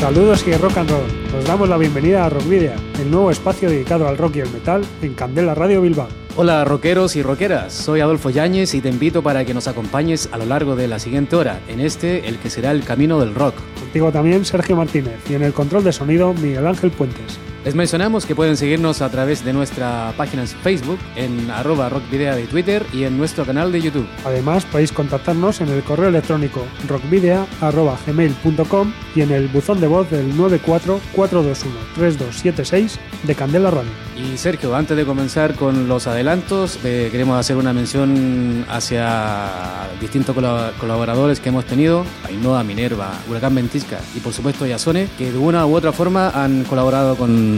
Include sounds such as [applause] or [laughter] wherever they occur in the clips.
Saludos y rock and roll. Os damos la bienvenida a Rockvidia, el nuevo espacio dedicado al rock y el metal en Candela Radio Bilbao. Hola rockeros y rockeras, soy Adolfo Yáñez y te invito para que nos acompañes a lo largo de la siguiente hora, en este, el que será el camino del rock. Contigo también Sergio Martínez y en el control de sonido Miguel Ángel Puentes. Les mencionamos que pueden seguirnos a través de nuestra página en Facebook, en arroba rockvidea de Twitter y en nuestro canal de YouTube. Además, podéis contactarnos en el correo electrónico rockvidea.gmail.com y en el buzón de voz del 944213276 de Candela Radio. Y Sergio, antes de comenzar con los adelantos, eh, queremos hacer una mención hacia distintos colaboradores que hemos tenido, Ainhoa, Minerva, Huracán Ventisca y por supuesto Yasone, que de una u otra forma han colaborado con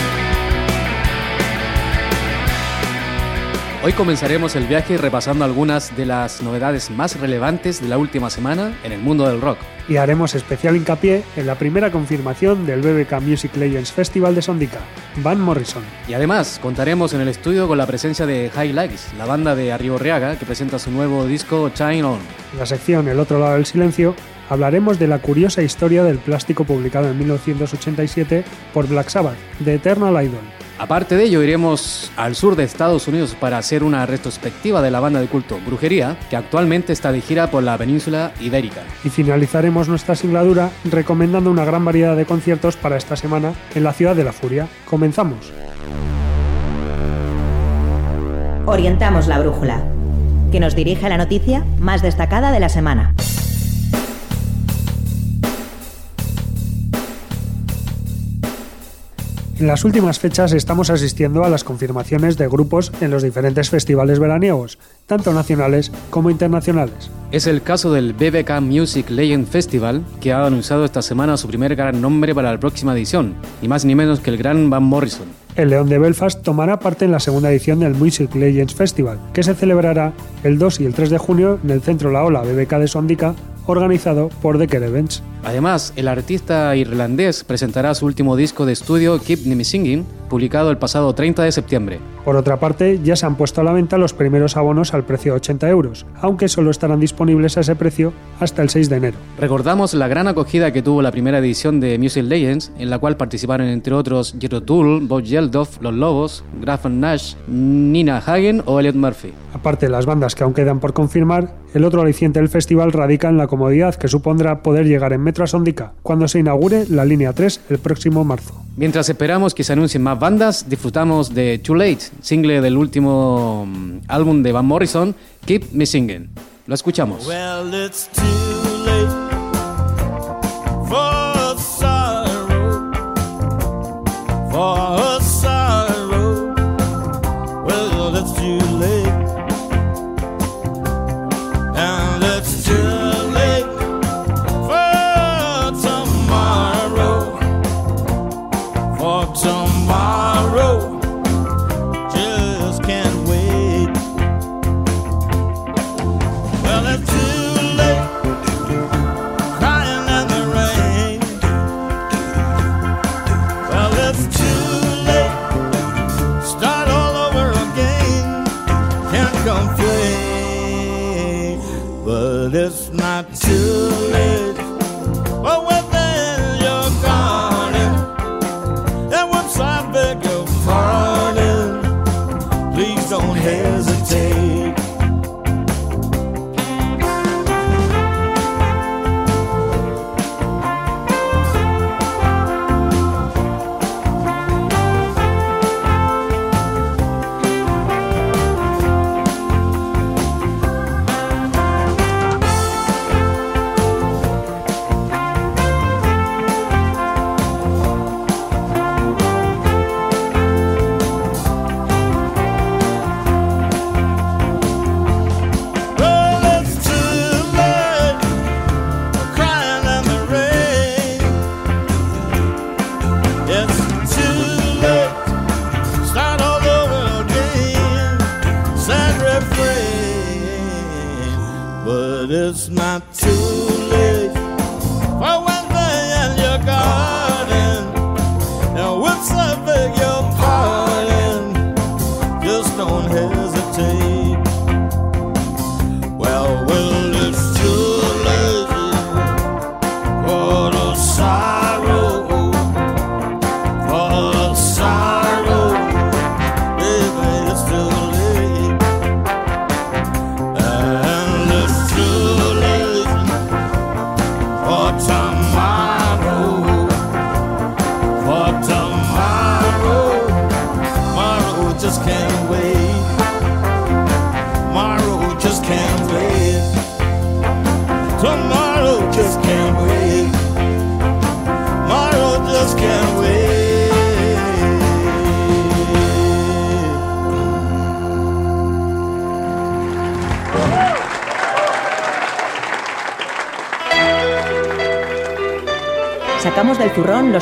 Hoy comenzaremos el viaje repasando algunas de las novedades más relevantes de la última semana en el mundo del rock. Y haremos especial hincapié en la primera confirmación del BBK Music Legends Festival de Sondica, Van Morrison. Y además contaremos en el estudio con la presencia de High Lights, la banda de Arriborriaga que presenta su nuevo disco Shine On. En la sección El otro lado del silencio hablaremos de la curiosa historia del plástico publicado en 1987 por Black Sabbath, The Eternal Idol. Aparte de ello, iremos al sur de Estados Unidos para hacer una retrospectiva de la banda de culto Brujería, que actualmente está de gira por la península ibérica. Y finalizaremos nuestra singladura recomendando una gran variedad de conciertos para esta semana en la ciudad de la Furia. Comenzamos. Orientamos la brújula, que nos dirige a la noticia más destacada de la semana. En las últimas fechas estamos asistiendo a las confirmaciones de grupos en los diferentes festivales veraniegos, tanto nacionales como internacionales. Es el caso del BBK Music Legend Festival, que ha anunciado esta semana su primer gran nombre para la próxima edición, ni más ni menos que el gran Van Morrison. El León de Belfast tomará parte en la segunda edición del Music Legends Festival, que se celebrará el 2 y el 3 de junio en el Centro La Ola BBK de Sondica, organizado por The Care Events. Además, el artista irlandés presentará su último disco de estudio Keep Me Singing, publicado el pasado 30 de septiembre. Por otra parte, ya se han puesto a la venta los primeros abonos al precio de 80 euros, aunque solo estarán disponibles a ese precio hasta el 6 de enero. Recordamos la gran acogida que tuvo la primera edición de Music Legends, en la cual participaron entre otros Jethro Tull, Bob Geldof, Los Lobos, Grafton Nash, Nina Hagen o Elliot Murphy. Aparte de las bandas que aún quedan por confirmar, el otro aliciente del festival radica en la comodidad que supondrá poder llegar en metro a Sondica cuando se inaugure la línea 3 el próximo marzo. Mientras esperamos que se anuncien más bandas, disfrutamos de Too Late, single del último mm, álbum de Van Morrison, Keep Me Singing. Lo escuchamos. Well, it's too late for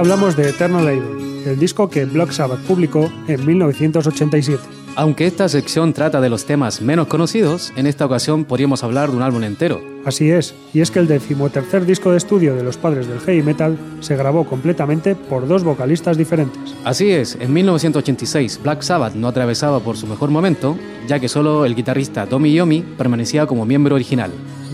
Hablamos de Eternal Idol, el disco que Black Sabbath publicó en 1987. Aunque esta sección trata de los temas menos conocidos, en esta ocasión podríamos hablar de un álbum entero. Así es, y es que el decimotercer disco de estudio de los padres del heavy metal se grabó completamente por dos vocalistas diferentes. Así es, en 1986 Black Sabbath no atravesaba por su mejor momento, ya que solo el guitarrista Tommy Yomi permanecía como miembro original.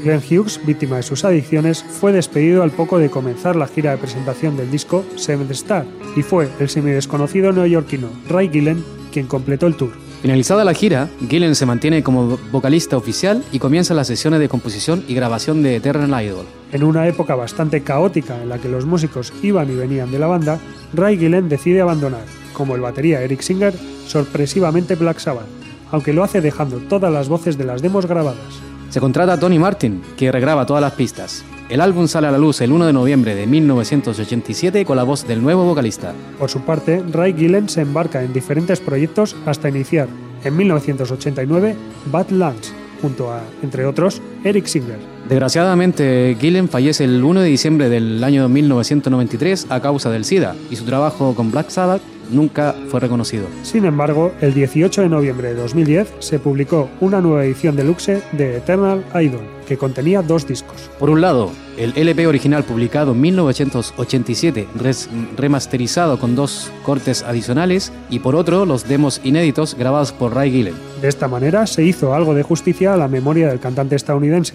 Glenn Hughes, víctima de sus adicciones, fue despedido al poco de comenzar la gira de presentación del disco Seventh Star, y fue el semidesconocido neoyorquino Ray Gillen quien completó el tour. Finalizada la gira, Gillen se mantiene como vocalista oficial y comienza las sesiones de composición y grabación de Eternal Idol. En una época bastante caótica en la que los músicos iban y venían de la banda, Ray Gillen decide abandonar, como el batería Eric Singer, sorpresivamente Black Sabbath, aunque lo hace dejando todas las voces de las demos grabadas. Se contrata a Tony Martin, que regraba todas las pistas. El álbum sale a la luz el 1 de noviembre de 1987 con la voz del nuevo vocalista. Por su parte, Ray Gillen se embarca en diferentes proyectos hasta iniciar, en 1989, Bad Lunch, junto a, entre otros, Eric Singer. Desgraciadamente, Gillen fallece el 1 de diciembre del año 1993 a causa del SIDA y su trabajo con Black Sabbath nunca fue reconocido. Sin embargo, el 18 de noviembre de 2010 se publicó una nueva edición deluxe de Eternal Idol, que contenía dos discos. Por un lado, el LP original publicado en 1987, res- remasterizado con dos cortes adicionales, y por otro, los demos inéditos grabados por Ray Gillen. De esta manera se hizo algo de justicia a la memoria del cantante estadounidense.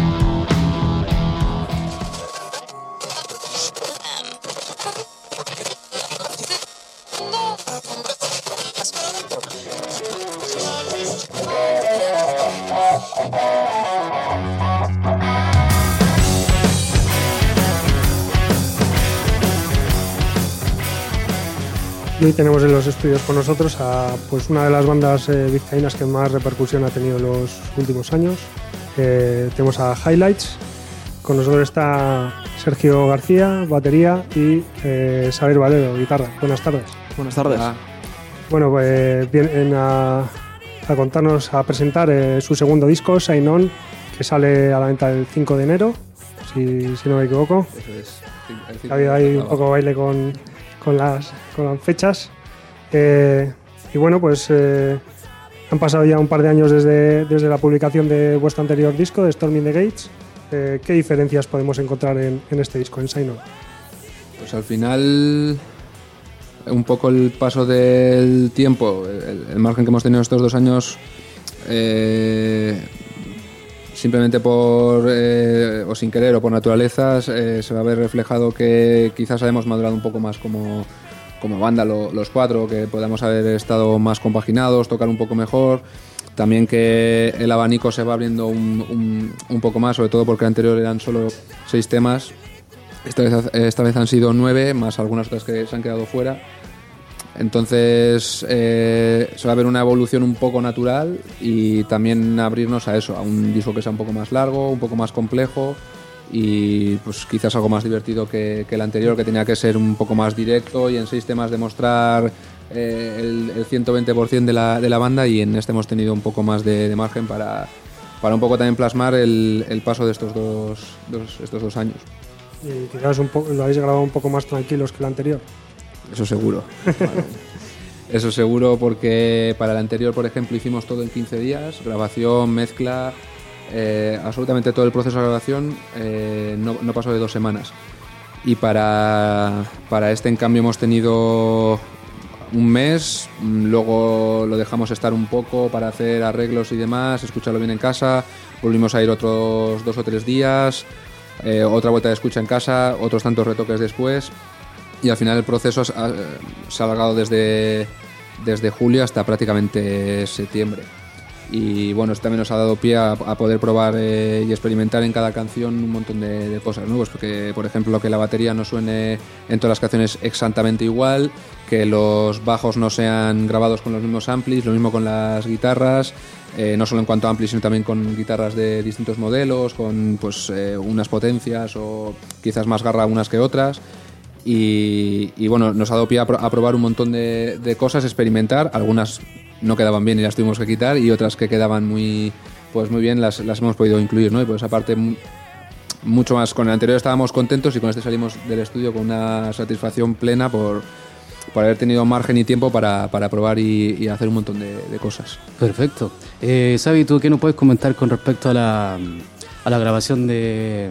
Y hoy tenemos en los estudios con nosotros a pues, una de las bandas eh, vizcaínas que más repercusión ha tenido en los últimos años. Eh, tenemos a Highlights. Con nosotros está Sergio García, batería, y eh, Saber Valero, guitarra. Buenas tardes. Buenas tardes. Bueno, pues vienen a, a contarnos, a presentar eh, su segundo disco, Sign On, que sale a la venta el 5 de enero, si, si no me equivoco. Eso es. Ha habido ahí un poco baile con, con, las, con las fechas. Eh, y bueno, pues eh, han pasado ya un par de años desde, desde la publicación de vuestro anterior disco, de Storming the Gates. Eh, ¿Qué diferencias podemos encontrar en, en este disco, en Sign? Pues al final, un poco el paso del tiempo, el, margen que hemos tenido estos dos años, simplemente por, eh, o sin querer o por naturalezas, eh, se va a ver reflejado que quizás hayamos madurado un poco más como, como banda lo- los cuatro, que podamos haber estado más compaginados, tocar un poco mejor. También que el abanico se va abriendo un, un- un poco más, sobre todo porque el anterior eran solo seis temas. Esta vez, esta vez han sido nueve, más algunas otras que se han quedado fuera. Entonces eh, se va a ver una evolución un poco natural y también abrirnos a eso, a un disco que sea un poco más largo, un poco más complejo y pues quizás algo más divertido que, el anterior, que tenía que ser un poco más directo y en seis temas demostrar eh, el, el 120% de la, de la banda y en este hemos tenido un poco más de, margen para, para un poco también plasmar el, el paso de estos dos, dos- estos dos años. Y lo habéis grabado un poco más tranquilos que el anterior. Eso seguro. Eso seguro porque para el anterior, por ejemplo, hicimos todo en 15 días, grabación, mezcla, eh, absolutamente todo el proceso de grabación eh, no, no pasó de dos semanas. Y para, para este, en cambio, hemos tenido un mes, mm, luego lo dejamos estar un poco para hacer arreglos y demás, escucharlo bien en casa, volvimos a ir otros dos o tres días, eh, otra vuelta de escucha en casa, otros tantos retoques después y al final el proceso se ha alargado desde, desde julio hasta prácticamente septiembre. Y bueno, esto también nos ha dado pie a, poder probar eh, y experimentar en cada canción un montón de, de cosas nuevas, porque por ejemplo que la batería no suene en todas las canciones exactamente igual, que los bajos no sean grabados con los mismos amplis, lo mismo con las guitarras, eh, no solo en cuanto a amplis, sino también con guitarras de distintos modelos, con pues eh, unas potencias o quizás más garra unas que otras. Y, bueno, nos ha dado pie a, pro- a probar un montón de, cosas, experimentar. Algunas no quedaban bien y las tuvimos que quitar, y otras que quedaban muy, pues muy bien las, hemos podido incluir. ¿no? Y por esa parte, mu- mucho más. Con el anterior estábamos contentos y con este salimos del estudio con una satisfacción plena por, por haber tenido margen y tiempo para, para probar y, hacer un montón de, cosas. Perfecto. Eh, ¿tú qué nos puedes comentar con respecto a la, a la grabación de,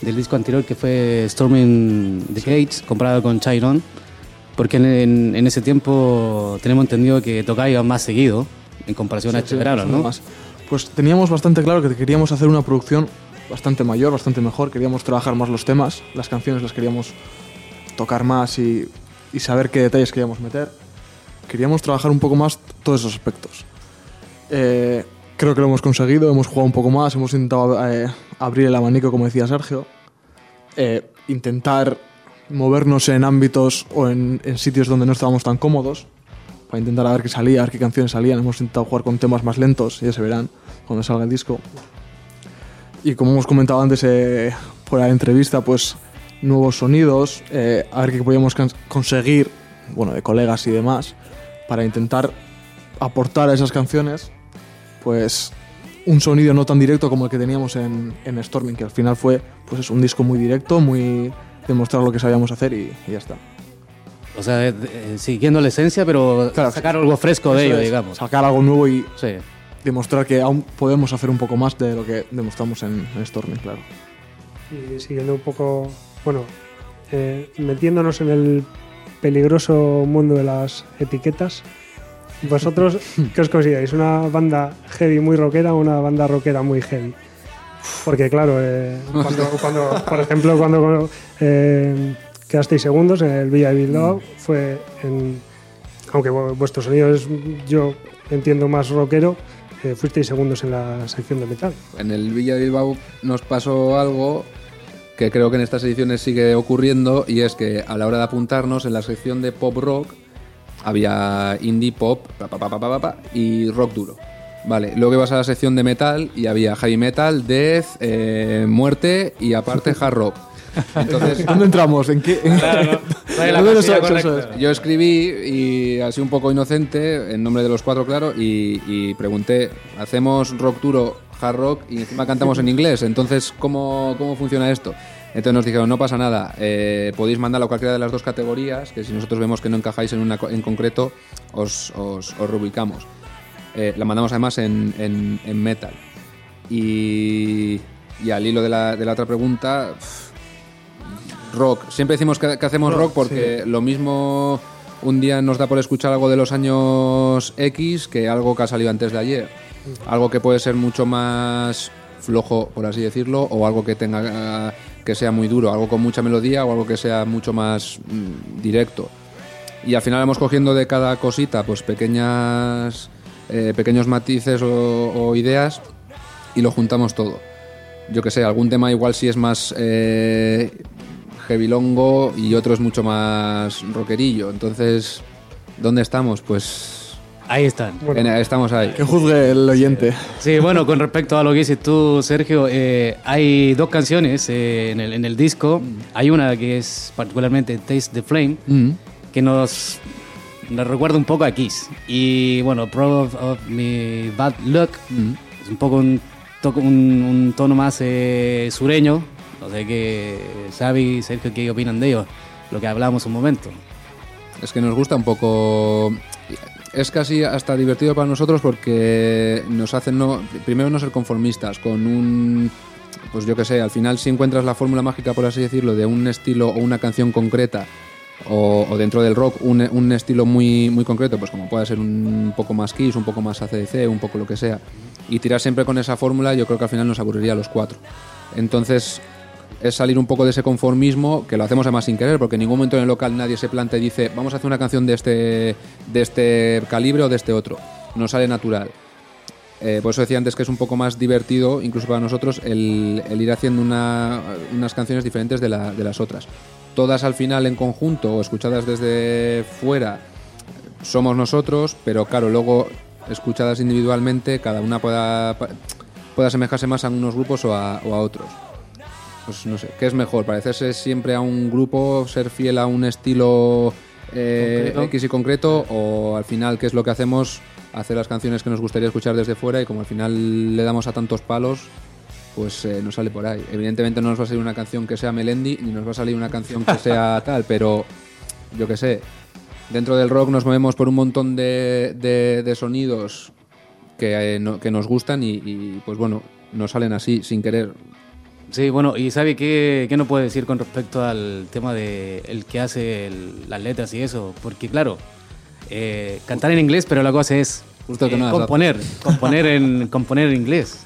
del disco anterior que fue Storming the Gates, comparado con Chiron? Porque en, en- en ese tiempo tenemos entendido que tocaba más seguido en comparación a este verano, ¿no? Más. Pues teníamos bastante claro que queríamos hacer una producción bastante mayor, bastante mejor. Queríamos trabajar más los temas, las canciones las queríamos tocar más y, y saber qué detalles queríamos meter. Queríamos trabajar un poco más todos esos aspectos. Eh, creo que lo hemos conseguido, hemos jugado un poco más, hemos intentado eh, abrir el abanico, como decía Sergio. Eh, intentar movernos en ámbitos o en, sitios donde no estábamos tan cómodos para intentar a ver qué salía, a ver qué canciones salían. Hemos intentado jugar con temas más lentos, ya se verán cuando salga el disco. Y como hemos comentado antes eh, por la entrevista, pues nuevos sonidos, eh, a ver qué podíamos conseguir, bueno, de colegas y demás, para intentar aportar a esas canciones, pues un sonido no tan directo como el que teníamos en, en Storming, que al final fue pues es un disco muy directo, muy demostrar lo que sabíamos hacer y, y ya está. O sea, de- de- siguiendo la esencia, pero Claro, sacar algo fresco de ello, es, digamos. Sacar algo nuevo y Sí. demostrar que aún podemos hacer un poco más de lo que demostramos en, en Storming, claro. Y siguiendo un poco, bueno, eh, metiéndonos en el peligroso mundo de las etiquetas. ¿Vosotros [laughs] qué os consideráis? ¿Una banda heavy muy rockera o una banda rockera muy heavy? Porque claro, eh, cuando, [laughs] cuando, por ejemplo, cuando eh, quedasteis segundos en el Villa de Bilbao, fue en, aunque vu- vuestro sonido es, yo entiendo, más rockero, eh, fuisteis segundos en la sección de metal. En el Villa de Bilbao nos pasó algo que creo que en estas ediciones sigue ocurriendo y es que a la hora de apuntarnos en la sección de pop rock había indie pop pa, pa, pa, y rock duro. Vale, luego ibas a la sección de metal y había heavy metal, death, eh, muerte y aparte hard rock. [laughs] Entonces, ¿Dónde entramos? ¿En qué? [laughs] Yo escribí y así un poco inocente, en nombre de los cuatro, claro, y, y pregunté, ¿hacemos rock duro, hard rock y encima cantamos en inglés? Entonces, ¿cómo, cómo funciona esto? Entonces nos dijeron, no pasa nada, eh, podéis mandarlo a cualquiera de las dos categorías, que si nosotros vemos que no encajáis en una en concreto, os, os, os reubicamos. Eh, la mandamos además en, en- en metal. Y, y al hilo de la, de la otra pregunta, rock. Siempre decimos que, que hacemos rock porque lo mismo un día nos da por escuchar algo de los años X que algo que ha salido antes de ayer. Algo que puede ser mucho más flojo, por así decirlo, o algo que tenga que sea muy duro, algo con mucha melodía o algo que sea mucho más mm, directo. Y al final vamos cogiendo de cada cosita pues pequeñas eh, pequeños matices o, ideas y lo juntamos todo. Yo que sé, algún tema igual sí es más eh, heavilongo y otro es mucho más rockerillo. Entonces, ¿dónde estamos? Pues Ahí están. en- estamos ahí. Que juzgue el oyente. Sí, bueno, con respecto a lo que dices tú, Sergio, eh, hay dos canciones eh, en, el, en el disco. Hay una que es particularmente Taste the Flame, Mm. que nos, nos recuerda un poco a Kiss. Y bueno, Proud of, of My Bad Luck Mm. es un poco un, un, un tono más eh, sureño. No sé qué, Xavi, Sergio, ¿qué opinan de ello? Lo que hablábamos un momento. Es que nos gusta un poco. Es casi hasta divertido para nosotros porque nos hacen no, primero no ser conformistas con un pues yo que sé, al final si encuentras la fórmula mágica por así decirlo de un estilo o una canción concreta o, dentro del rock un, un estilo muy muy concreto, pues como puede ser un poco más Kiss, un poco más ACDC, un poco lo que sea y tirar siempre con esa fórmula, yo creo que al final nos aburriría a los cuatro. Entonces, es salir un poco de ese conformismo, que lo hacemos además sin querer, porque en ningún momento en el local nadie se plantea y dice, vamos a hacer una canción de este, de este calibre o de este otro. No sale natural. Eh, por eso decía antes que es un poco más divertido, incluso para nosotros, el, ir haciendo una- unas canciones diferentes de, la- de las otras. Todas al final en conjunto o escuchadas desde fuera somos nosotros, pero claro, luego escuchadas individualmente, cada una pueda, pueda asemejarse más a unos grupos o a otros. Pues no sé, ¿qué es mejor? ¿Parecerse siempre a un grupo, ser fiel a un estilo eh, Concreto. X y concreto? ¿O al final qué es lo que hacemos? Hacer las canciones que nos gustaría escuchar desde fuera y como al final le damos a tantos palos, pues eh, nos sale por ahí. Evidentemente no nos va a salir una canción que sea Melendi, ni nos va a salir una canción que sea [laughs] tal, pero yo qué sé, dentro del rock nos movemos por un montón de, de- de sonidos que, eh, no- que nos gustan y, y, pues bueno, nos salen así, sin querer. Sí, bueno, y ¿sabe qué, qué nos puede decir con respecto al tema de el que hace el- las letras y eso? Porque claro, eh, cantar en inglés, pero la cosa es Justo que eh, no, componer, componer en, [laughs] componer en inglés.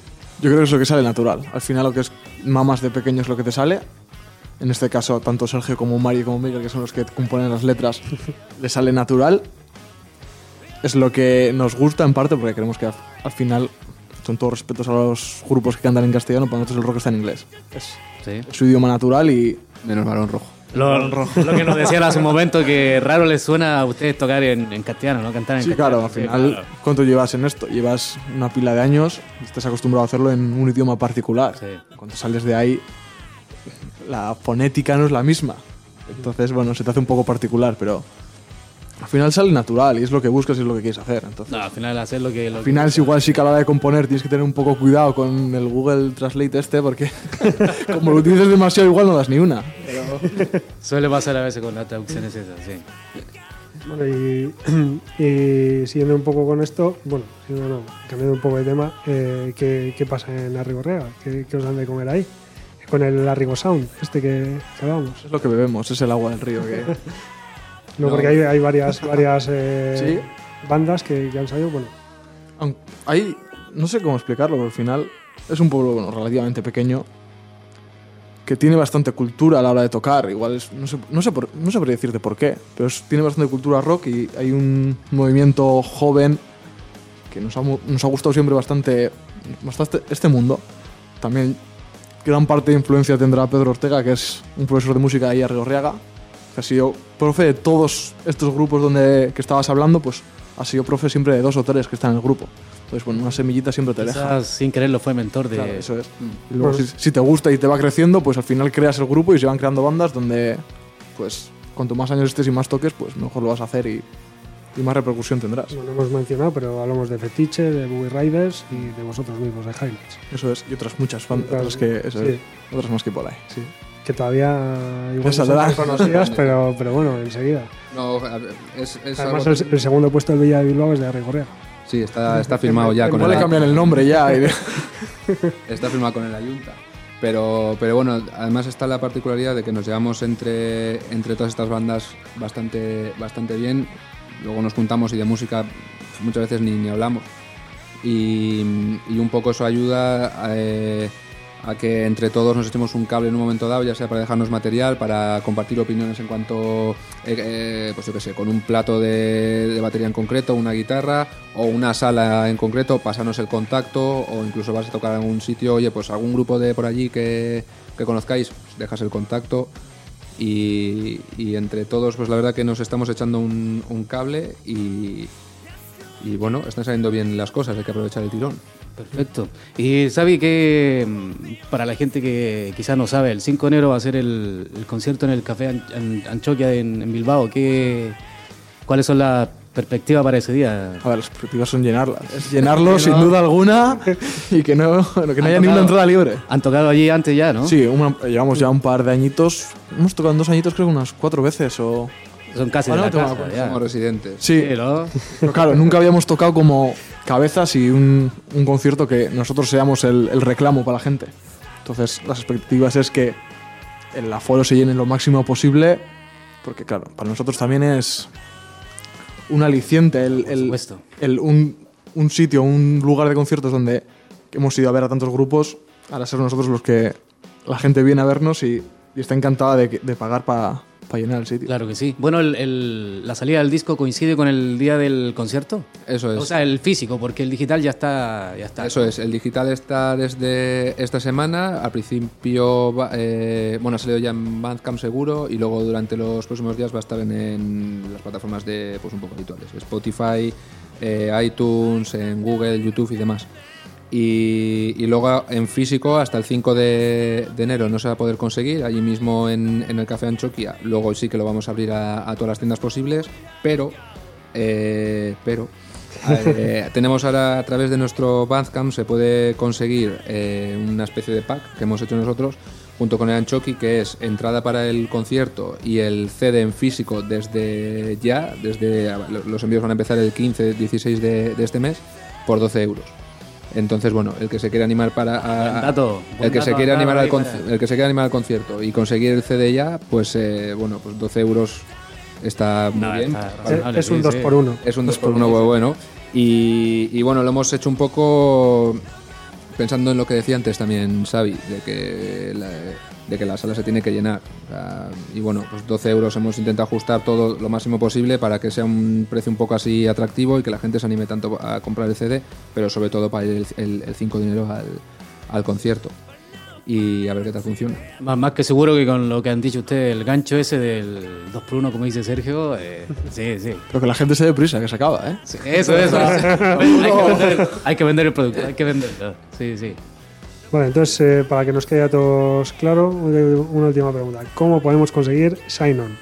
Yo creo que es lo que sale natural. Al final lo que es mamas de pequeño es lo que te sale. En este caso, tanto Sergio como Mari como Miguel, que son los que componen las letras, [laughs] le sale natural. Es lo que nos gusta en parte porque creemos que al final, son todos respetos a los grupos que cantan en castellano, para nosotros el rock está en inglés. Es Sí. su idioma natural y Menos balón rojo. Lo, lo que nos decían hace un momento que raro les suena a ustedes tocar en, en castellano, ¿no? Cantar en Sí, castellano. claro, al final, claro. ¿cuánto llevas en esto? Llevas una pila de años, estás acostumbrado a hacerlo en un idioma particular. Sí. Cuando sales de ahí, la fonética no es la misma. Entonces, bueno, se te hace un poco particular, pero al final sale natural y es lo que buscas y es lo que quieres hacer. Entonces, No, al final hacer lo que... Lo al final es igual sí que a la hora de componer tienes que tener un poco cuidado con el Google Translate este, porque [laughs] como lo utilices demasiado igual no das ni una. que [laughs] suele pasar a veces con las traducciones esas, sí. Bueno, y, [clears throat] y siguiendo un poco con esto, bueno, no, cambiando un poco de tema, eh, ¿qué, qué pasa en Arrigorriaga? ¿Qué, ¿Qué os dan de comer ahí? Con el Arrigo Sound, este que, que hablábamos. Es lo que bebemos, es el agua del río que... [laughs] No, No. porque hay, hay varias, [laughs] varias eh, Sí. bandas que, que han salido. Bueno, Hay, no sé cómo explicarlo, pero al final es un pueblo bueno, relativamente pequeño que tiene bastante cultura a la hora de tocar. Igual es, no sé, no sé, por, no sabría decirte por qué, pero es- tiene bastante cultura rock y hay un movimiento joven que nos ha, mu- nos ha gustado siempre bastante, bastante este mundo. También gran parte de influencia tendrá Pedro Ortega, que es un profesor de música ahí a Rigorriaga, que ha sido profe de todos estos grupos donde que estabas hablando, pues ha sido profe siempre de dos o tres que están en el grupo. Entonces, bueno, una semillita siempre te deja. Sin quererlo fue mentor de. Claro, eso es. Y luego, Bueno. si, si te gusta y te va creciendo, pues al final creas el grupo y se van creando bandas donde, pues, cuanto más años estés y más toques, pues mejor lo vas a hacer y, y más repercusión tendrás. no lo hemos mencionado, pero hablamos de Fetiche, de Boogie Riders y de vosotros mismos, de Highlights. Eso es. Y otras muchas bandas, Otras- otras que, eso sí. es. Otras más que por ahí. Sí. Que todavía igual no son conocidas, [laughs] pero, pero bueno, enseguida. No, es, es Además, algo- el, el segundo puesto del Villa de Bilbao es de Rigorriaga. Sí, está, está firmado ya con el, le cambian el nombre ya. y- [laughs] está firmado con el Ayunta. Pero, pero bueno, además está la particularidad de que nos llevamos entre, entre todas estas bandas bastante, bastante bien. Luego nos juntamos y de música muchas veces ni, ni hablamos. Y, y un poco eso ayuda a, eh, a que entre todos nos echemos un cable en un momento dado, ya sea para dejarnos material, para compartir opiniones en cuanto, eh, eh, pues yo qué sé, con un plato de, batería en concreto, una guitarra o una sala en concreto, pasarnos el contacto o incluso vas a tocar en algún sitio, oye, pues algún grupo de por allí que, que conozcáis, pues dejas el contacto y, y entre todos, pues la verdad que nos estamos echando un, un cable y, y bueno, están saliendo bien las cosas, hay que aprovechar el tirón. Perfecto. Y sabe que mm, para la gente que quizás no sabe, el 5 de enero va a ser el, el concierto en el Café An- An- Anchoquia en, en Bilbao. ¿Qué, ¿Cuáles son las perspectivas para ese día? A ver, las perspectivas son llenarlas. [laughs] Es llenarlo sin duda alguna [laughs] y que no, que no haya Han ni una tocado- entrada libre. Han tocado allí antes ya, ¿no? Sí, una- llevamos ya un par de añitos. Hemos tocado en dos añitos, creo que unas cuatro veces o. Son casi Ah, de no, la casa. Somos residentes. Sí, Sí, ¿no? pero claro, nunca habíamos tocado como cabezas y un, un concierto que nosotros seamos el, el reclamo para la gente. Entonces, las expectativas es que el aforo se llene lo máximo posible, porque claro, para nosotros también es un aliciente el, el- el- un, un sitio, un lugar de conciertos donde hemos ido a ver a tantos grupos, ahora ser nosotros los que la gente viene a vernos y, y está encantada de, de pagar para llenar el sitio. Claro que sí. Bueno, el- el- la salida del disco coincide con el día del concierto. Eso es. O sea, el físico, porque el digital ya está. Ya está Eso es, el digital está desde esta semana. Al principio, eh, bueno, ha salido ya en Bandcamp seguro y luego durante los próximos días va a estar en, en las plataformas de, pues un poco habituales, Spotify, eh, iTunes, en Google, YouTube y demás. Y, y luego en físico hasta el 5 de, de enero no se va a poder conseguir, allí mismo en, en el Café Anchoquia. Luego sí que lo vamos a abrir a, a todas las tiendas posibles, pero, eh, pero eh, [laughs] tenemos ahora a través de nuestro Bandcamp se puede conseguir eh, una especie de pack que hemos hecho nosotros junto con el Anchoqui que es entrada para el concierto y el CD en físico desde ya, desde los envíos van a empezar el 15, 16 de, de este mes por 12 euros. Entonces, bueno, el que se quiere animar para a- dato, el que se dato quiere animar al el que se quiere animar al concierto y conseguir el CD ya, pues eh, bueno, pues 12 euros está muy No, bien. está Es, un sí, 2 sí. por 1 Es un 2 por 1 muy bueno. Y, y bueno, lo hemos hecho un poco pensando en lo que decía antes también Xavi, de que la, de que la sala se tiene que llenar. Sea, y bueno, pues 12 euros hemos intentado ajustar todo lo máximo posible para que sea un precio un poco así atractivo y que la gente se anime tanto a comprar el CD, pero sobre todo para ir el, el, el 5 de enero al, al concierto. Y a ver qué tal funciona. Más, más que seguro que con lo que han dicho ustedes, el gancho ese del 2x1, como dice Sergio, eh, sí, sí. [laughs] Pero que la gente se dé prisa, que se acaba, ¿eh? Sí, Eso, eso. hay, que vender, hay que vender el producto, hay que venderlo. Sí, sí. Vale, entonces, eh, para que nos quede a todos claro, una última pregunta. ¿Cómo podemos conseguir Sign On?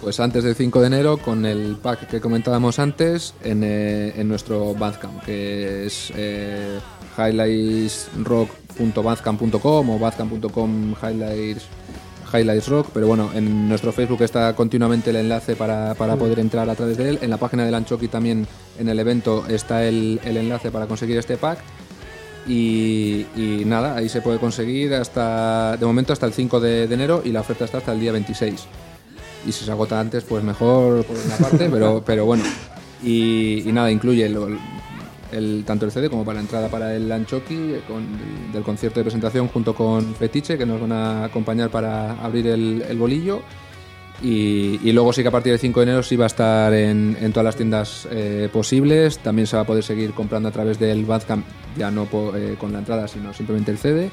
Pues antes del 5 de enero, con el pack que comentábamos antes, en, eh, en nuestro Bandcamp, que es eh, highlightsrock.bandcamp.com o bandcamp.com highlights, highlights rock, pero bueno, en nuestro Facebook está continuamente el enlace para, para poder entrar a través de él. En la página del Anchoqui también, en el evento, está el, el enlace para conseguir este pack. Y, y nada, ahí se puede conseguir hasta, de momento hasta el 5 de, de enero y la oferta está hasta el día 26. y si se agota antes, pues mejor por una parte, [laughs] pero, pero bueno. Y, y nada, incluye el, el- tanto el CD como para la entrada para el Anchoqui con, del concierto de presentación junto con Fetiche, que nos van a acompañar para abrir el, el bolillo. Y, y luego sí que a partir del 5 de enero sí va a estar en, en todas las tiendas eh, posibles. También se va a poder seguir comprando a través del Bandcamp, ya no eh, con la entrada, sino simplemente el CD.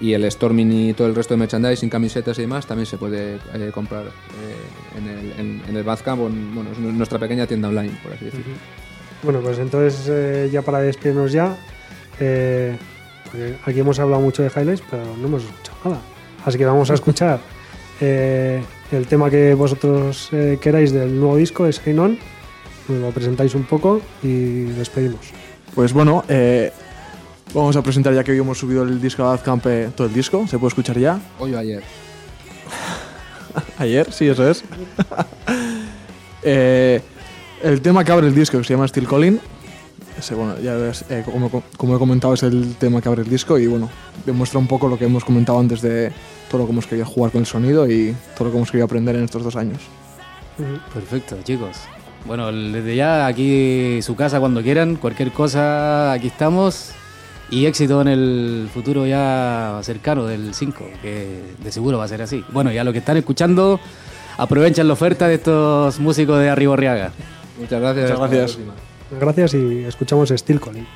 Y el Storming y todo el resto de merchandising, camisetas y demás también se puede eh, comprar eh, en, el, en, en el Bandcamp o en bueno, es nuestra pequeña tienda online, por así decirlo. Bueno, pues entonces eh, ya para despedirnos ya, eh, aquí hemos hablado mucho de highlights, pero no hemos escuchado nada. Así que vamos a [laughs] escuchar eh, el tema que vosotros eh, queráis del nuevo disco, es Hein On. Nos lo presentáis un poco y despedimos. Pues bueno, eh, vamos a presentar ya que hoy hemos subido el disco a Badcamp, eh, todo el disco, se puede escuchar ya. Hoy o ayer. [laughs] Ayer, sí, eso es. [laughs] Eh, el tema que abre el disco, que se llama Still Calling, ese, bueno, ya ves, eh, como, como he comentado, es el tema que abre el disco y bueno, demuestra un poco lo que hemos comentado antes de todo lo que hemos querido jugar con el sonido y todo lo que hemos querido aprender en estos dos años. Perfecto, chicos. Bueno, desde ya aquí su casa cuando quieran, cualquier cosa, aquí estamos. Y éxito en el futuro ya cercano del 5, que de seguro va a ser así. Bueno, ya lo que están escuchando, aprovechen la oferta de estos músicos de Arriborriaga. Muchas gracias. Muchas hasta la gracias. Gracias y escuchamos Steel Calling.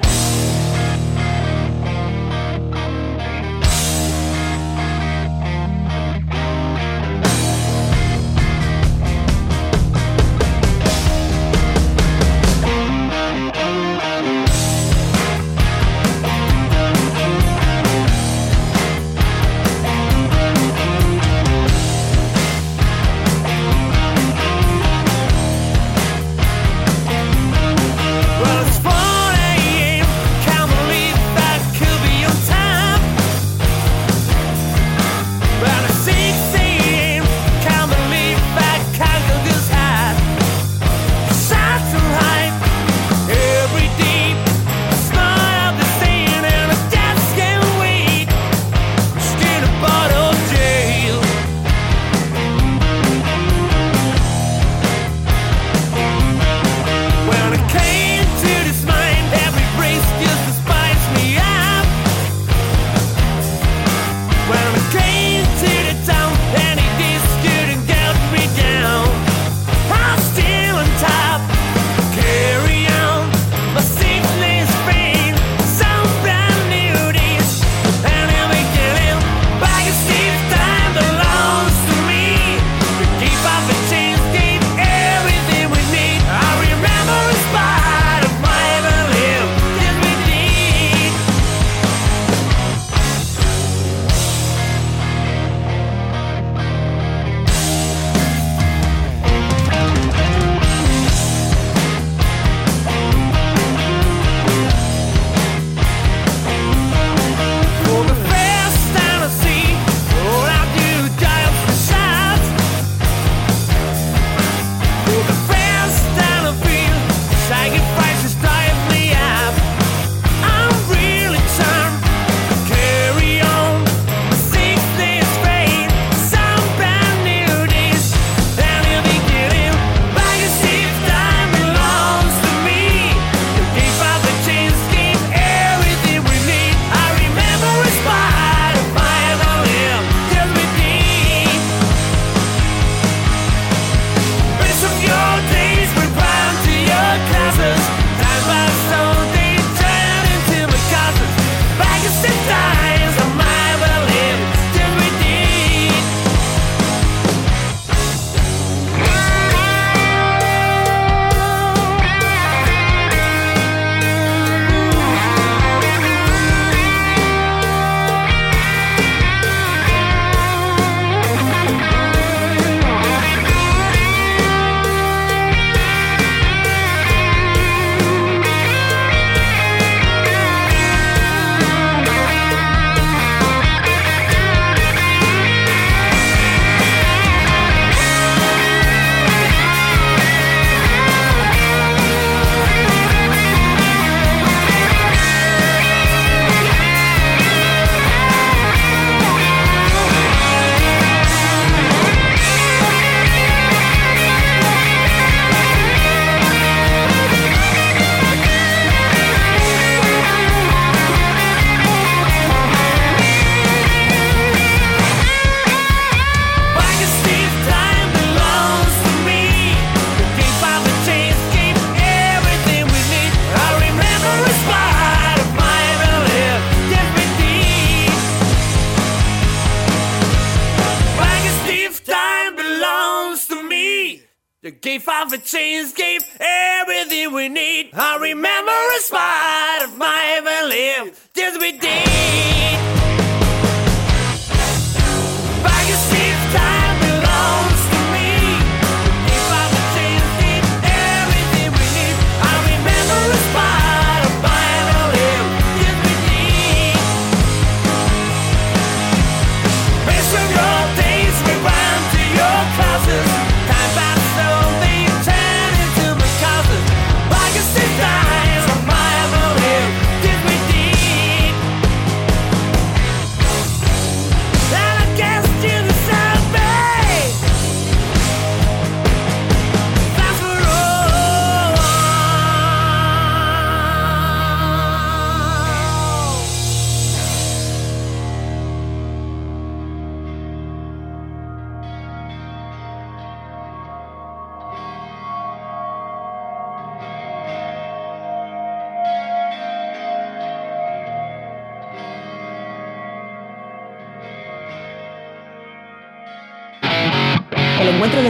a spot of my belief. Just be deep.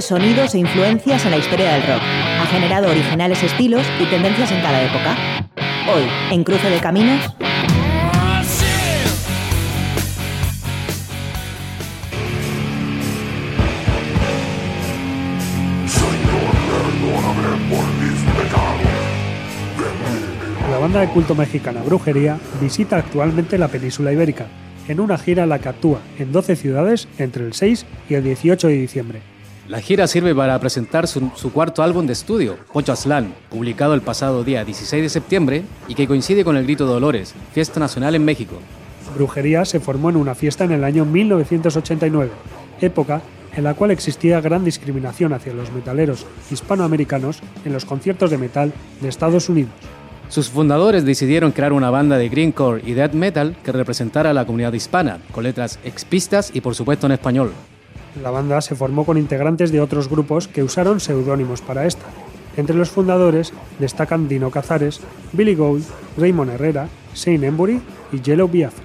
Sonidos e influencias en la historia del rock ha generado originales estilos y tendencias en cada época. Hoy, en Cruce de Caminos. La banda de culto mexicana Brujería visita actualmente la península ibérica, en una gira la que actúa en 12 ciudades entre el 6 y el 18 de diciembre. La gira sirve para presentar su, su cuarto álbum de estudio, Pocho Aslan, publicado el pasado día 16 de septiembre y que coincide con el Grito de Dolores, fiesta nacional en México. Brujería se formó en una fiesta en el año 1989, época en la cual existía gran discriminación hacia los metaleros hispanoamericanos en los conciertos de metal de Estados Unidos. Sus fundadores decidieron crear una banda de greencore y death metal que representara a la comunidad hispana, con letras expistas y por supuesto en español. La banda se formó con integrantes de otros grupos que usaron seudónimos para esta. Entre los fundadores destacan Dino Cazares, Billy Gould, Raymond Herrera, Shane Embury y Yellow Biafra.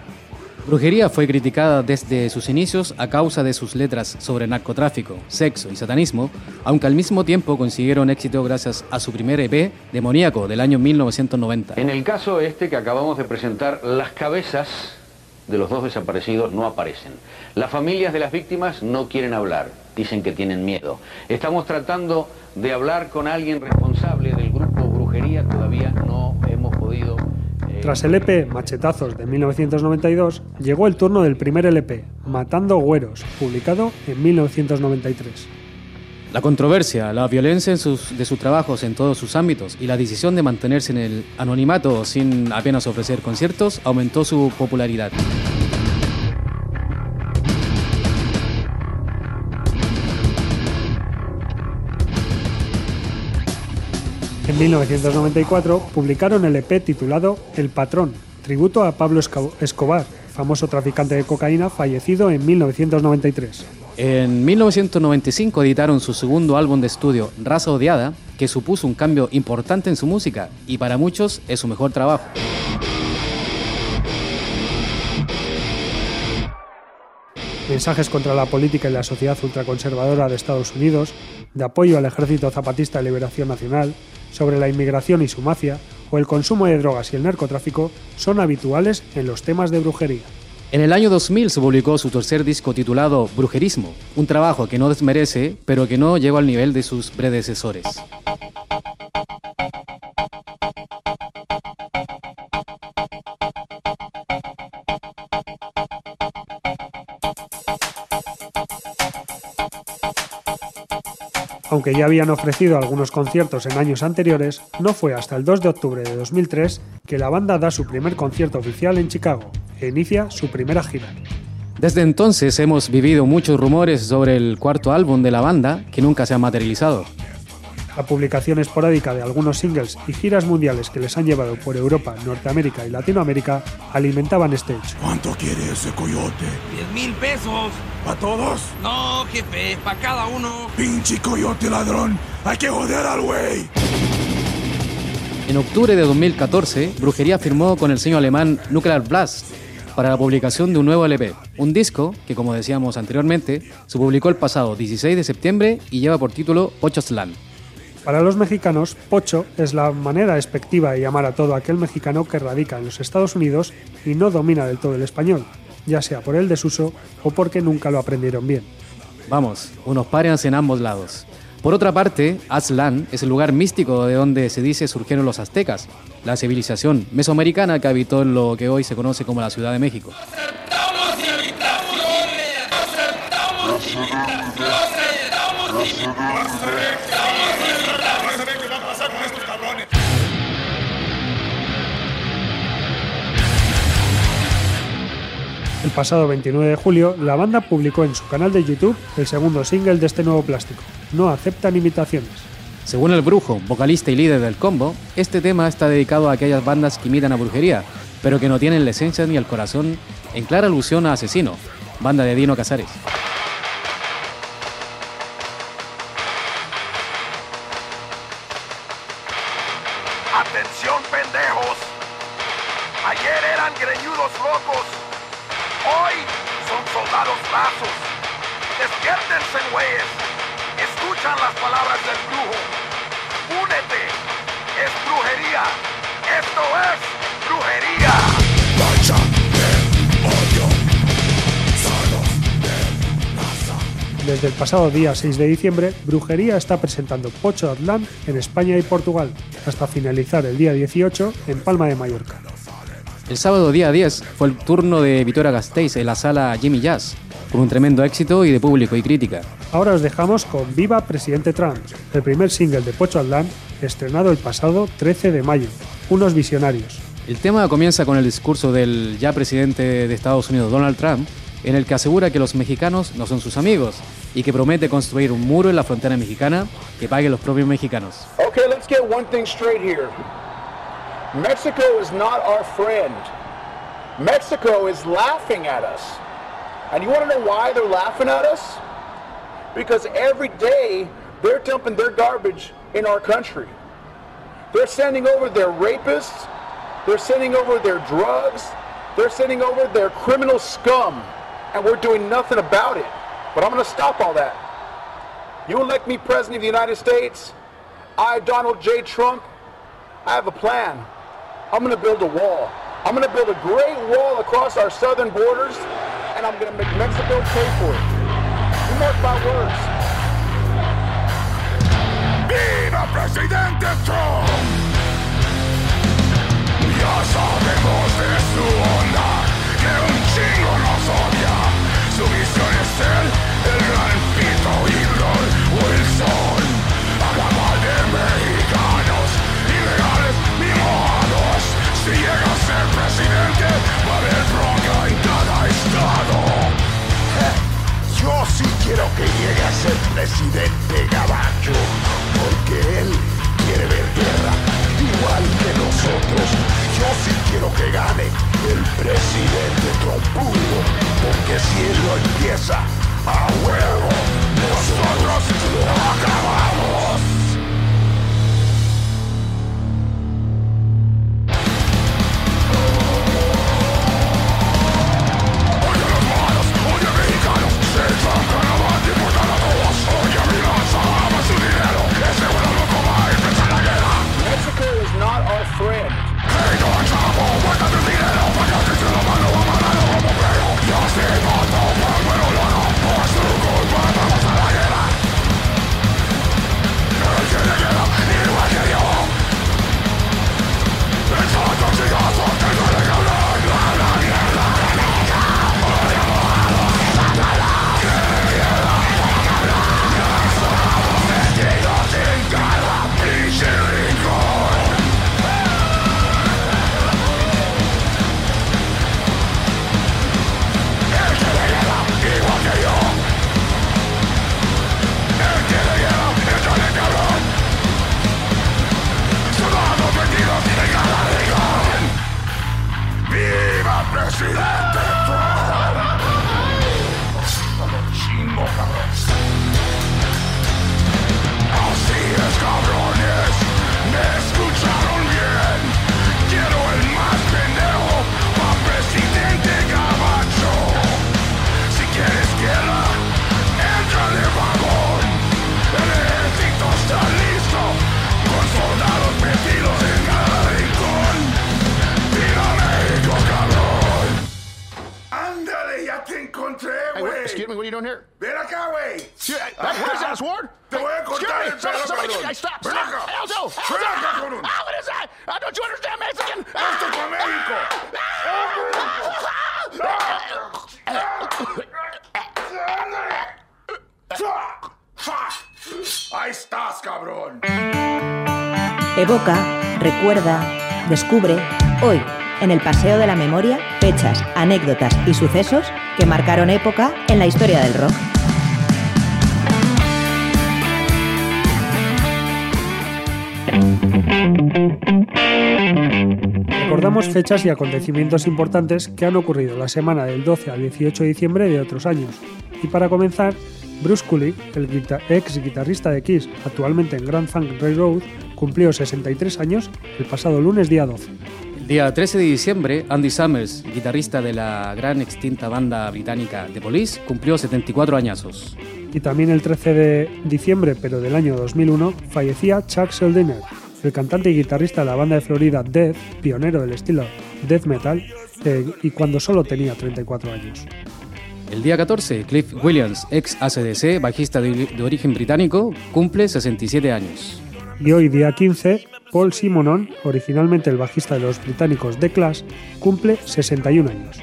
Brujería fue criticada desde sus inicios a causa de sus letras sobre narcotráfico, sexo y satanismo, aunque al mismo tiempo consiguieron éxito gracias a su primer EP, Demoníaco, del año 1990. En el caso este que acabamos de presentar, las cabezas de los dos desaparecidos no aparecen. Las familias de las víctimas no quieren hablar, dicen que tienen miedo. Estamos tratando de hablar con alguien responsable del grupo Brujería, todavía no hemos podido... eh, Tras el EP Machetazos de 1992, llegó el turno del primer LP, Matando Güeros, publicado en 1993. La controversia, la violencia en sus- de sus trabajos en todos sus ámbitos y la decisión de mantenerse en el anonimato sin apenas ofrecer conciertos aumentó su popularidad. 1994 publicaron el EP titulado El Patrón, tributo a Pablo Escobar, famoso traficante de cocaína fallecido en 1993. En 1995 editaron su segundo álbum de estudio, Raza Odiada, que supuso un cambio importante en su música y para muchos es su mejor trabajo. Mensajes contra la política y la sociedad ultraconservadora de Estados Unidos, de apoyo al Ejército Zapatista de Liberación Nacional, sobre la inmigración y su mafia, o el consumo de drogas y el narcotráfico son habituales en los temas de brujería. En el año 2000 se publicó su tercer disco titulado Brujerismo, un trabajo que no desmerece, pero que no llegó al nivel de sus predecesores. Aunque ya habían ofrecido algunos conciertos en años anteriores, no fue hasta el 2 de octubre de 2003 que la banda da su primer concierto oficial en Chicago e inicia su primera gira. Desde entonces hemos vivido muchos rumores sobre el cuarto álbum de la banda que nunca se ha materializado. La publicación esporádica de algunos singles y giras mundiales que les han llevado por Europa, Norteamérica y Latinoamérica alimentaban este hecho. ¿Cuánto quiere ese coyote? ¡Diez mil pesos! ¿Para todos? No, jefe, para cada uno. Pinche coyote ladrón. Hay que joder al güey. En octubre de 2014, Brujería firmó con el sello alemán Nuclear Blast para la publicación de un nuevo LP, un disco que, como decíamos anteriormente, se publicó el pasado 16 de septiembre y lleva por título Ochoslan. Para los mexicanos, pocho es la manera despectiva de llamar a todo aquel mexicano que radica en los Estados Unidos y no domina del todo el español, ya sea por el desuso o porque nunca lo aprendieron bien. Vamos, unos pares en ambos lados. Por otra parte, Aztlán es el lugar místico de donde se dice surgieron los aztecas, la civilización mesoamericana que habitó en lo que hoy se conoce como la Ciudad de México. Pasado 29 de julio, la banda publicó en su canal de YouTube el segundo single de este nuevo plástico, No aceptan imitaciones. Según el brujo, vocalista y líder del combo, este tema está dedicado a aquellas bandas que imitan a brujería, pero que no tienen la esencia ni el corazón, en clara alusión a Asesino, banda de Dino Casares. Pasado día 6 de diciembre, Brujería está presentando Pocho Atlán en España y Portugal, hasta finalizar el día 18 en Palma de Mallorca. El sábado día 10 fue el turno de Vitoria Gasteiz en la sala Jimmy Jazz, con un tremendo éxito y de público y crítica. Ahora os dejamos con Viva Presidente Trump, el primer single de Pocho Atlán, estrenado el pasado 13 de mayo. Unos visionarios. El tema comienza con el discurso del ya presidente de Estados Unidos, Donald Trump, en el que asegura que los mexicanos no son sus amigos y que promete construir un muro en la frontera mexicana que paguen los propios mexicanos. Okay, let's get one thing straight here. Mexico is not our friend. Mexico is laughing at us. And you want to know why they're laughing at us? Because every day they're dumping their garbage in our country. They're sending over their rapists, they're sending over their drugs, they're sending over their criminal scum, and we're doing nothing about it. But I'm going to stop all that. You elect me President of the United States, I, Donald J. Trump, I have a plan. I'm going to build a wall. I'm going to build a great wall across our southern borders, and I'm going to make Mexico pay for it. You mark my words. Quiero que llegue a ser presidente gabacho, porque él quiere ver guerra, igual que nosotros. Yo sí quiero que gane el presidente trompudo, porque si él lo empieza, a huevo, nosotros lo acabamos. Recuerda, descubre, hoy, en el Paseo de la Memoria, fechas, anécdotas y sucesos que marcaron época en la historia del rock. Recordamos fechas y acontecimientos importantes que han ocurrido la semana del 12 al 18 de diciembre de otros años. Y para comenzar, Bruce Kulick, el ex guitarrista de Kiss, actualmente en Grand Funk Railroad, cumplió 63 años el pasado lunes día 12. El día 13 de diciembre, Andy Summers, guitarrista de la gran extinta banda británica The Police, cumplió 74 añazos. Y también el 13 de diciembre, pero del año 2001, fallecía Chuck Schuldiner, el cantante y guitarrista de la banda de Florida Death, pionero del estilo death metal, eh, y cuando solo tenía 34 años. El día 14, Cliff Williams, ex ACDC, bajista de, de origen británico, cumple 67 años. Y hoy, día 15, Paul Simonon, originalmente el bajista de los británicos The Clash, cumple 61 años.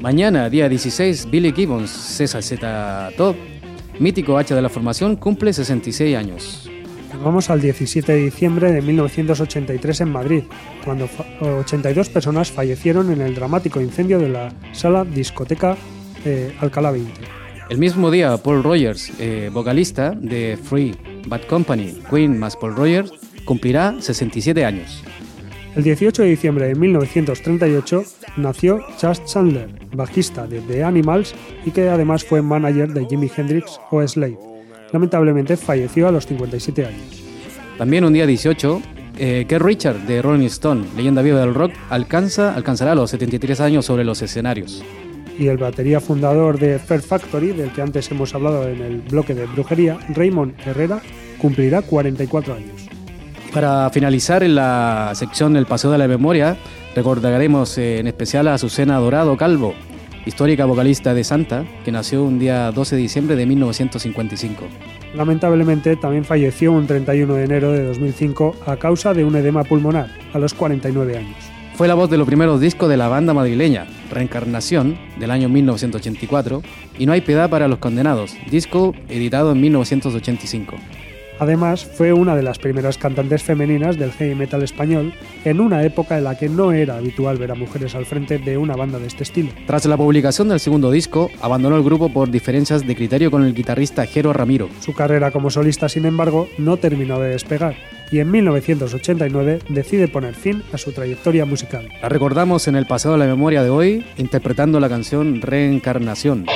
Mañana, día 16, Billy Gibbons, CZ Top, mítico H de la formación, cumple 66 años. Vamos al 17 de diciembre de 1983 en Madrid, cuando fa- 82 personas fallecieron en el dramático incendio de la sala discoteca eh, Alcalá 20. El mismo día, Paul Rogers, eh, vocalista de Free Bad Company, Queen más Paul Rogers, cumplirá 67 años. El 18 de diciembre de 1938 nació Chas Chandler, bajista de The Animals y que además fue manager de Jimi Hendrix o Slade. Lamentablemente falleció a los 57 años. También un día 18, eh, Keith Richard de Rolling Stone, leyenda viva del rock, alcanza, alcanzará los 73 años sobre los escenarios. Y el batería fundador de Fair Factory, del que antes hemos hablado en el bloque de brujería, Raymond Herrera, cumplirá 44 años. Para finalizar en la sección El Paseo de la Memoria, recordaremos en especial a Azucena Dorado Calvo, histórica vocalista de Santa, que nació un día 12 de diciembre de 1955. Lamentablemente también falleció un 31 de enero de 2005 a causa de un edema pulmonar, a los 49 años. Fue la voz de los primeros discos de la banda madrileña, Reencarnación, del año 1984, y No hay piedad para los condenados, disco editado en 1985. Además, fue una de las primeras cantantes femeninas del heavy metal español, en una época en la que no era habitual ver a mujeres al frente de una banda de este estilo. Tras la publicación del segundo disco, abandonó el grupo por diferencias de criterio con el guitarrista Jero Ramiro. Su carrera como solista, sin embargo, no terminó de despegar, y en 1989 decide poner fin a su trayectoria musical. La recordamos en el pasado de la memoria de hoy, interpretando la canción Reencarnación.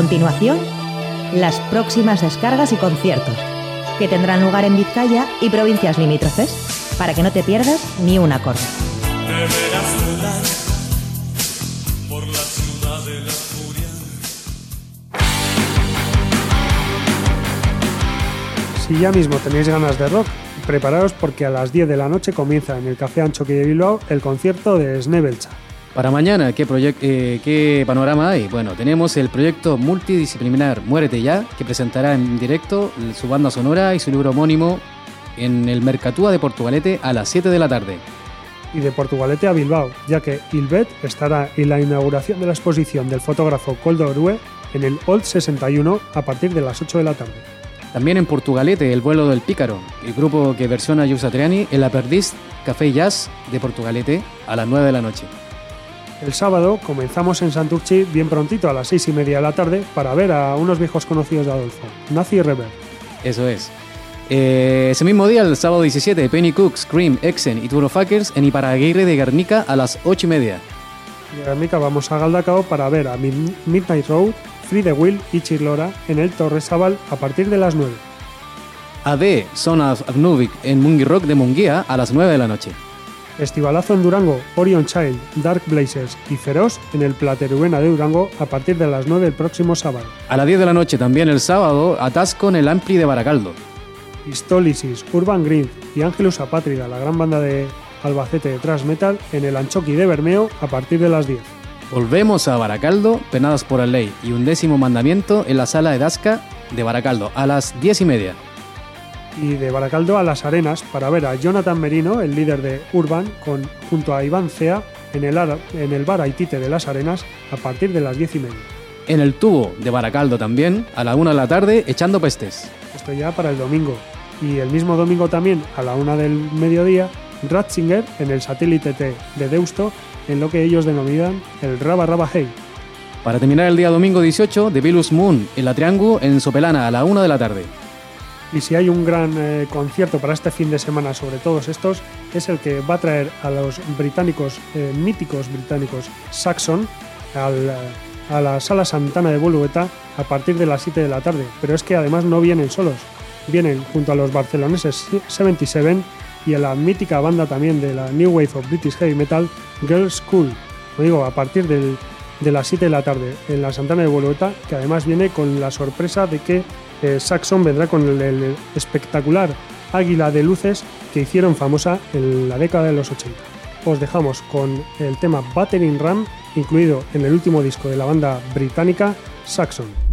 Continuación, las próximas descargas y conciertos, que tendrán lugar en Vizcaya y provincias limítrofes, para que no te pierdas ni un acorde. Si ya mismo tenéis ganas de rock, preparaos porque a las 10 de la noche comienza en el Café Anchoqui de Bilbao el concierto de Snebelcha. Para mañana, ¿qué, eh, ¿qué panorama hay? Bueno, tenemos el proyecto multidisciplinar Muérete Ya, que presentará en directo su banda sonora y su libro homónimo en el Mercatúa de Portugalete a las 7 de la tarde. y de Portugalete a Bilbao, ya que Ilbet estará en la inauguración de la exposición del fotógrafo Coldo Orue en el Old 61 a partir de las 8 de la tarde. También en Portugalete, el vuelo del Pícaro, el grupo que versiona Yusa Triani en la Perdiz Café Jazz de Portugalete a las 9 de la noche. El sábado comenzamos en Santurchi bien prontito a las 6 y media de la tarde para ver a unos viejos conocidos de Adolfo, Nazi y Rever. Eso es. Eh, ese mismo día, el sábado 17, Penny Cook, Scream, Exen y Fuckers en Iparaguirre de Guernica a las 8 y media. A Guernica vamos a Galdacao para ver a Mid- Midnight Road, Free the Will y Chirlora en el Torresabal a partir de las 9. AD, Son of Nubik en Mungi Rock de Munguía a las 9 de la noche. Festivalazo en Durango, Orion Child, Dark Blazers y Feroz en el Plateruena de Durango a partir de las 9 el próximo sábado. A las 10 de la noche también el sábado, Atasco en el Ampli de Baracaldo. Histólisis, Urban Green y Angelus Apátrida, la gran banda de Albacete de thrash metal, en el Anchoqui de Bermeo a partir de las 10. Volvemos a Baracaldo, Penadas por la Ley y un décimo mandamiento en la sala de Dasca de Baracaldo a las 10 y media. Y de Baracaldo a Las Arenas para ver a Jonathan Merino, el líder de Urban, con, junto a Iván Cea en el, en el bar Haitite de Las Arenas a partir de las 10 y media. En el tubo de Baracaldo también, a la 1 de la tarde, echando pestes. Esto ya para el domingo. Y el mismo domingo también, a la una del mediodía, Ratzinger en el satélite T de Deusto, en lo que ellos denominan el Raba Raba Hey. Para terminar el día domingo 18, The Vilus Moon en la Triangu en Sopelana a la 1 de la tarde. Y si hay un gran eh, concierto para este fin de semana sobre todos estos, es el que va a traer a los británicos, eh, míticos británicos, Saxon, al, a la Sala Santana de Bolueta a partir de las 7 de la tarde. Pero es que además no vienen solos, vienen junto a los barceloneses 77 y a la mítica banda también de la New Wave of British Heavy Metal, Girls School. Lo digo, a partir del- de las 7 de la tarde en la Santana de Bolueta, que además viene con la sorpresa de que eh, Saxon vendrá con el, el espectacular Águila de Luces que hicieron famosa en la década de los 80. Os dejamos con el tema Battering Ram, incluido en el último disco de la banda británica Saxon.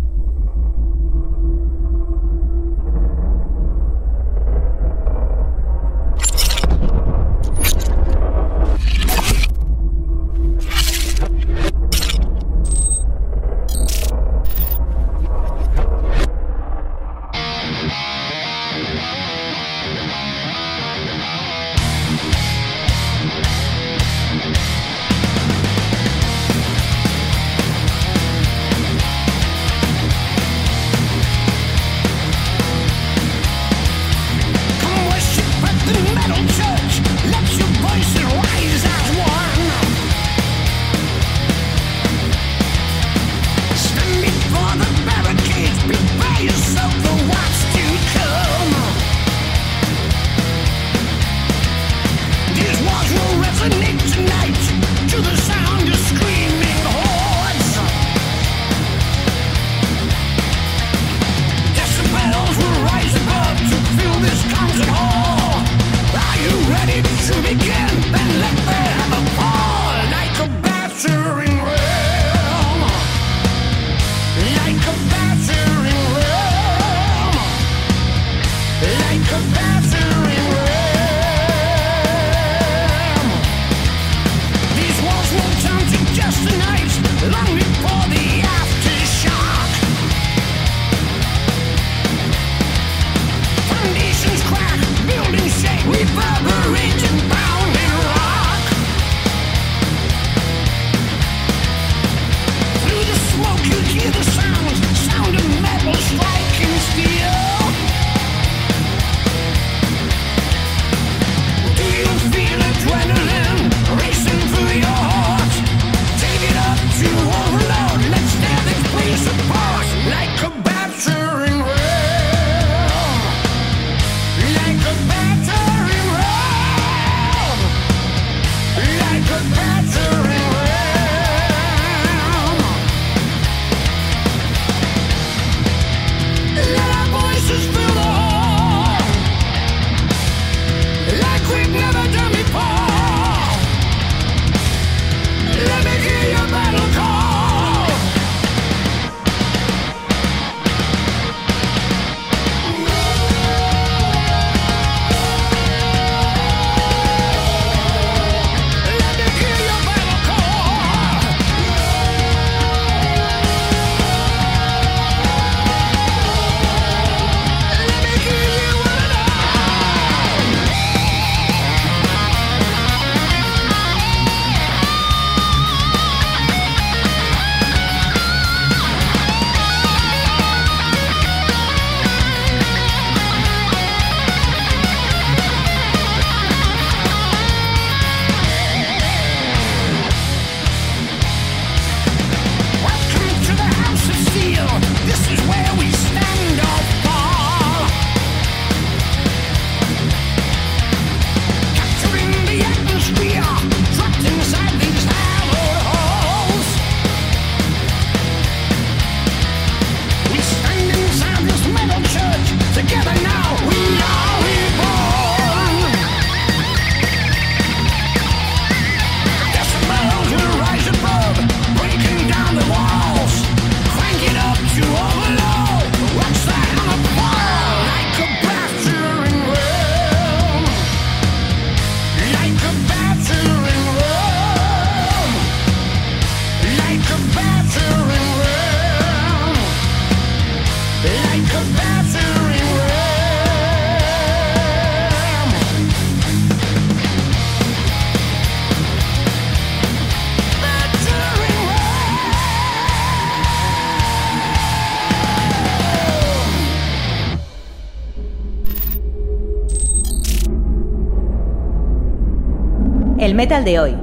Metal de hoy.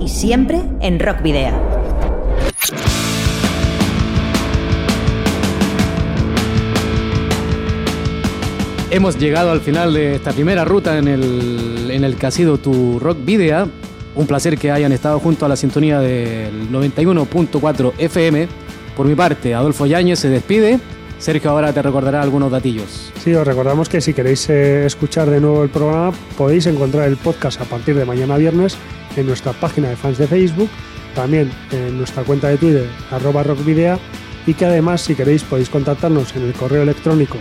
Y siempre en Rock Video. Hemos llegado al final de esta primera ruta en el, en el que ha sido tu Rock Video. Un placer que hayan estado junto a la sintonía del 91.4 FM. Por mi parte, Adolfo Yáñez se despide. Sergio ahora te recordará algunos datillos. Sí, os recordamos que si queréis eh, escuchar de nuevo el programa, podéis encontrar el podcast a partir de mañana viernes en nuestra página de fans de Facebook, también en nuestra cuenta de Twitter, arroba rockvidea, y que además, si queréis, podéis contactarnos en el correo electrónico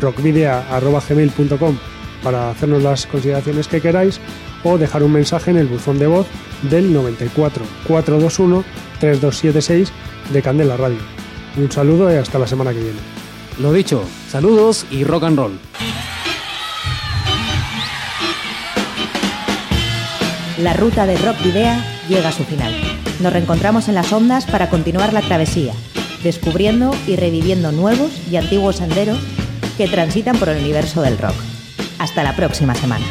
rockvidea.gmail.com para hacernos las consideraciones que queráis o dejar un mensaje en el buzón de voz del 94 421 3276 de Candela Radio. Un saludo y hasta la semana que viene. Lo dicho, saludos y rock and roll. La ruta de Rock Video llega a su final. Nos reencontramos en las ondas para continuar la travesía, descubriendo y reviviendo nuevos y antiguos senderos que transitan por el universo del rock. Hasta la próxima semana.